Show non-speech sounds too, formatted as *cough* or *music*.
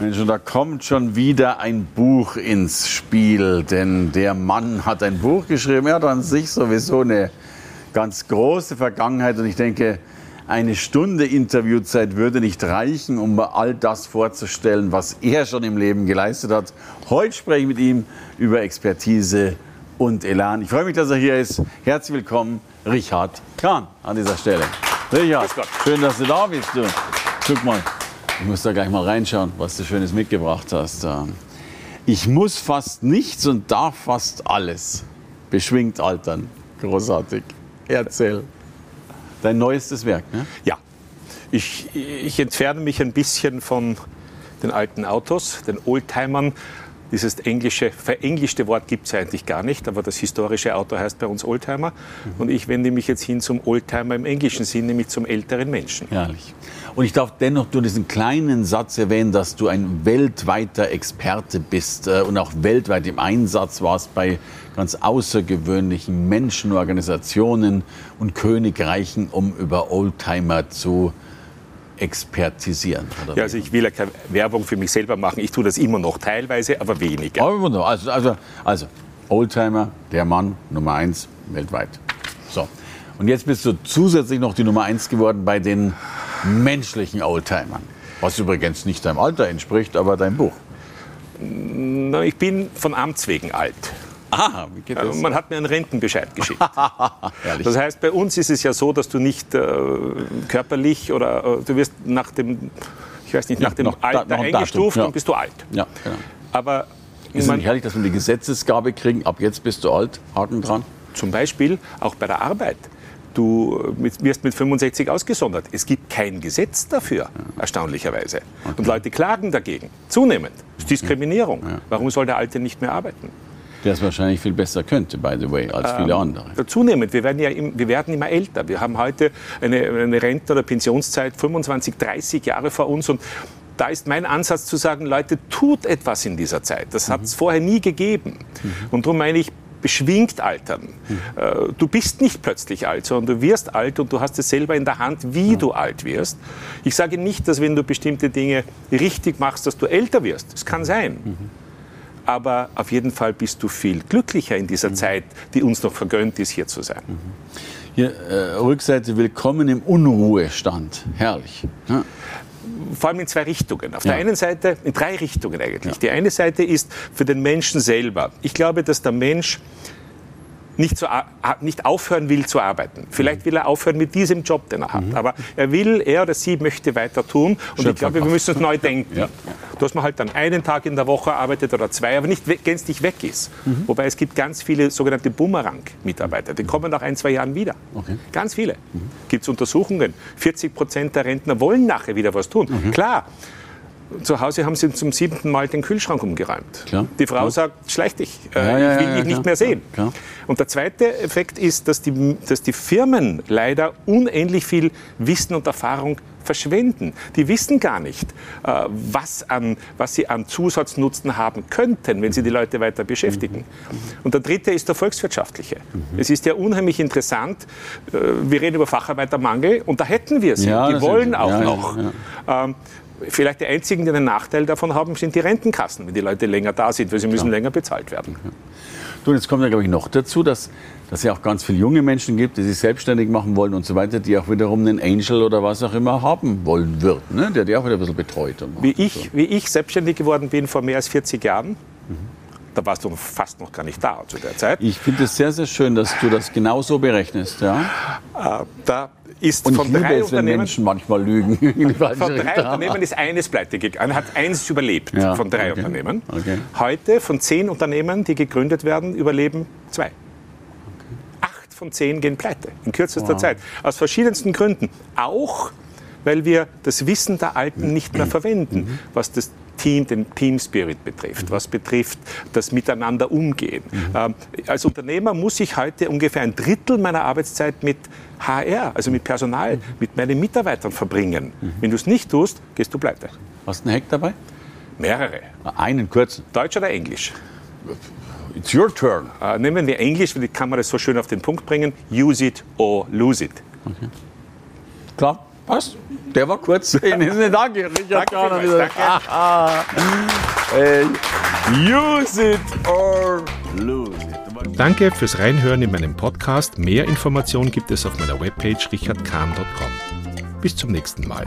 Mensch, und da kommt schon wieder ein Buch ins Spiel, denn der Mann hat ein Buch geschrieben. Er hat an sich sowieso eine ganz große Vergangenheit und ich denke, eine Stunde Interviewzeit würde nicht reichen, um all das vorzustellen, was er schon im Leben geleistet hat. Heute spreche ich mit ihm über Expertise und Elan. Ich freue mich, dass er hier ist. Herzlich willkommen, Richard Kahn an dieser Stelle. Richard, schön, dass du da bist. Du. Guck mal, ich muss da gleich mal reinschauen, was du Schönes mitgebracht hast. Ich muss fast nichts und darf fast alles. Beschwingt altern. Großartig. Erzähl. Dein neuestes Werk, ne? Ja. Ich, ich entferne mich ein bisschen von den alten Autos, den Oldtimern. Dieses englische, verenglischte Wort gibt es ja eigentlich gar nicht, aber das historische Auto heißt bei uns Oldtimer. Mhm. Und ich wende mich jetzt hin zum Oldtimer im englischen Sinn, nämlich zum älteren Menschen. Herrlich. Und ich darf dennoch nur diesen kleinen Satz erwähnen, dass du ein weltweiter Experte bist äh, und auch weltweit im Einsatz warst bei ganz außergewöhnlichen Menschen, Organisationen und Königreichen, um über Oldtimer zu expertisieren. ja, also ich will ja keine Werbung für mich selber machen. Ich tue das immer noch teilweise, aber weniger. Aber also, also, also Oldtimer, der Mann Nummer eins weltweit. So. Und jetzt bist du zusätzlich noch die Nummer eins geworden bei den menschlichen Oldtimern. Was übrigens nicht deinem Alter entspricht, aber deinem Buch. Na, ich bin von Amts wegen alt. Ah, wie geht das? Man hat mir einen Rentenbescheid geschickt. *laughs* das heißt, bei uns ist es ja so, dass du nicht äh, körperlich oder äh, du wirst nach dem, ich weiß nicht, nach ja, dem noch, Alter da, eingestuft ja. und bist du alt. Ja, genau. Aber ist es nicht herrlich, dass wir die Gesetzesgabe kriegen, ab jetzt bist du alt, Haken dran? Zum Beispiel auch bei der Arbeit. Du wirst mit 65 ausgesondert. Es gibt kein Gesetz dafür, erstaunlicherweise. Okay. Und Leute klagen dagegen. Zunehmend. Das ist Diskriminierung. Warum soll der Alte nicht mehr arbeiten? Der es wahrscheinlich viel besser könnte, by the way, als viele ähm, andere. Zunehmend. Wir werden ja im, wir werden immer älter. Wir haben heute eine, eine Renten- oder Pensionszeit 25, 30 Jahre vor uns. Und da ist mein Ansatz zu sagen, Leute, tut etwas in dieser Zeit. Das hat es mhm. vorher nie gegeben. Mhm. Und darum meine ich, beschwingt altern. Mhm. Du bist nicht plötzlich alt, sondern du wirst alt und du hast es selber in der Hand, wie ja. du alt wirst. Ich sage nicht, dass wenn du bestimmte Dinge richtig machst, dass du älter wirst. Das kann sein. Mhm. Aber auf jeden Fall bist du viel glücklicher in dieser mhm. Zeit, die uns noch vergönnt ist, hier zu sein. Mhm. Hier, äh, Rückseite, willkommen im Unruhestand. Herrlich. Ja vor allem in zwei Richtungen. Auf ja. der einen Seite, in drei Richtungen eigentlich. Ja. Die eine Seite ist für den Menschen selber. Ich glaube, dass der Mensch nicht, zu, nicht aufhören will zu arbeiten. Vielleicht will er aufhören mit diesem Job, den er hat. Mhm. Aber er will, er oder sie möchte weiter tun. Und ich glaube, wir müssen es neu denken. Ja. Dass man halt dann einen Tag in der Woche arbeitet oder zwei, aber nicht gänzlich weg ist. Mhm. Wobei es gibt ganz viele sogenannte Bumerang-Mitarbeiter. Die kommen nach ein, zwei Jahren wieder. Okay. Ganz viele. Mhm. Gibt es Untersuchungen. 40 Prozent der Rentner wollen nachher wieder was tun. Mhm. Klar zu Hause haben sie zum siebten Mal den Kühlschrank umgeräumt. Klar, Die Frau klar. sagt, schleich dich, äh, ja, ja, ich will dich nicht mehr sehen. Und der zweite Effekt ist, dass die, dass die Firmen leider unendlich viel Wissen und Erfahrung verschwenden. Die wissen gar nicht, äh, was, an, was sie an Zusatznutzen haben könnten, wenn sie die Leute weiter beschäftigen. Mhm. Und der dritte ist der volkswirtschaftliche. Mhm. Es ist ja unheimlich interessant, äh, wir reden über Facharbeitermangel und da hätten wir sie. Ja, die wollen auch ja, noch. Ja, ähm, Vielleicht die einzigen, die einen Nachteil davon haben, sind die Rentenkassen, wenn die Leute länger da sind, weil sie müssen ja. länger bezahlt werden. Okay. Du, jetzt kommt ja, glaube ich, noch dazu, dass dass es ja auch ganz viele junge Menschen gibt, die sich selbstständig machen wollen und so weiter, die auch wiederum einen Angel oder was auch immer haben wollen würden, ne? der die auch wieder ein bisschen betreut. wie, ich, so. wie ich selbstständig geworden bin vor mehr als 40 Jahren, mhm. da warst du fast noch gar nicht da zu der Zeit. Ich finde es sehr, sehr schön, dass du das genau so berechnest. Ja? Äh, da ist und von drei es, Unternehmen, Menschen manchmal lügen. *laughs* von drei Unternehmen ist eines pleite gegangen, hat eins überlebt ja, von drei okay. Unternehmen. Okay. Heute von zehn Unternehmen, die gegründet werden, überleben zwei. Von zehn gehen pleite in kürzester wow. Zeit. Aus verschiedensten Gründen. Auch weil wir das Wissen der Alten nicht mehr verwenden, was das Team, den Team Spirit betrifft, was betrifft das Miteinander umgehen. Ähm, als Unternehmer muss ich heute ungefähr ein Drittel meiner Arbeitszeit mit HR, also mit Personal, mit meinen Mitarbeitern verbringen. Wenn du es nicht tust, gehst du pleite. Hast du einen Hack dabei? Mehrere. Einen kurzen. Deutsch oder Englisch? It's your turn. Äh, nehmen wir Englisch, weil die kann man das so schön auf den Punkt bringen. Use it or lose it. Okay. Klar. Was? Der war kurz. *laughs* danke, Richard Danke vielmals, danke. *laughs* Ah. Use it or lose it. Danke fürs Reinhören in meinem Podcast. Mehr Informationen gibt es auf meiner Webpage richardkahn.com. Bis zum nächsten Mal.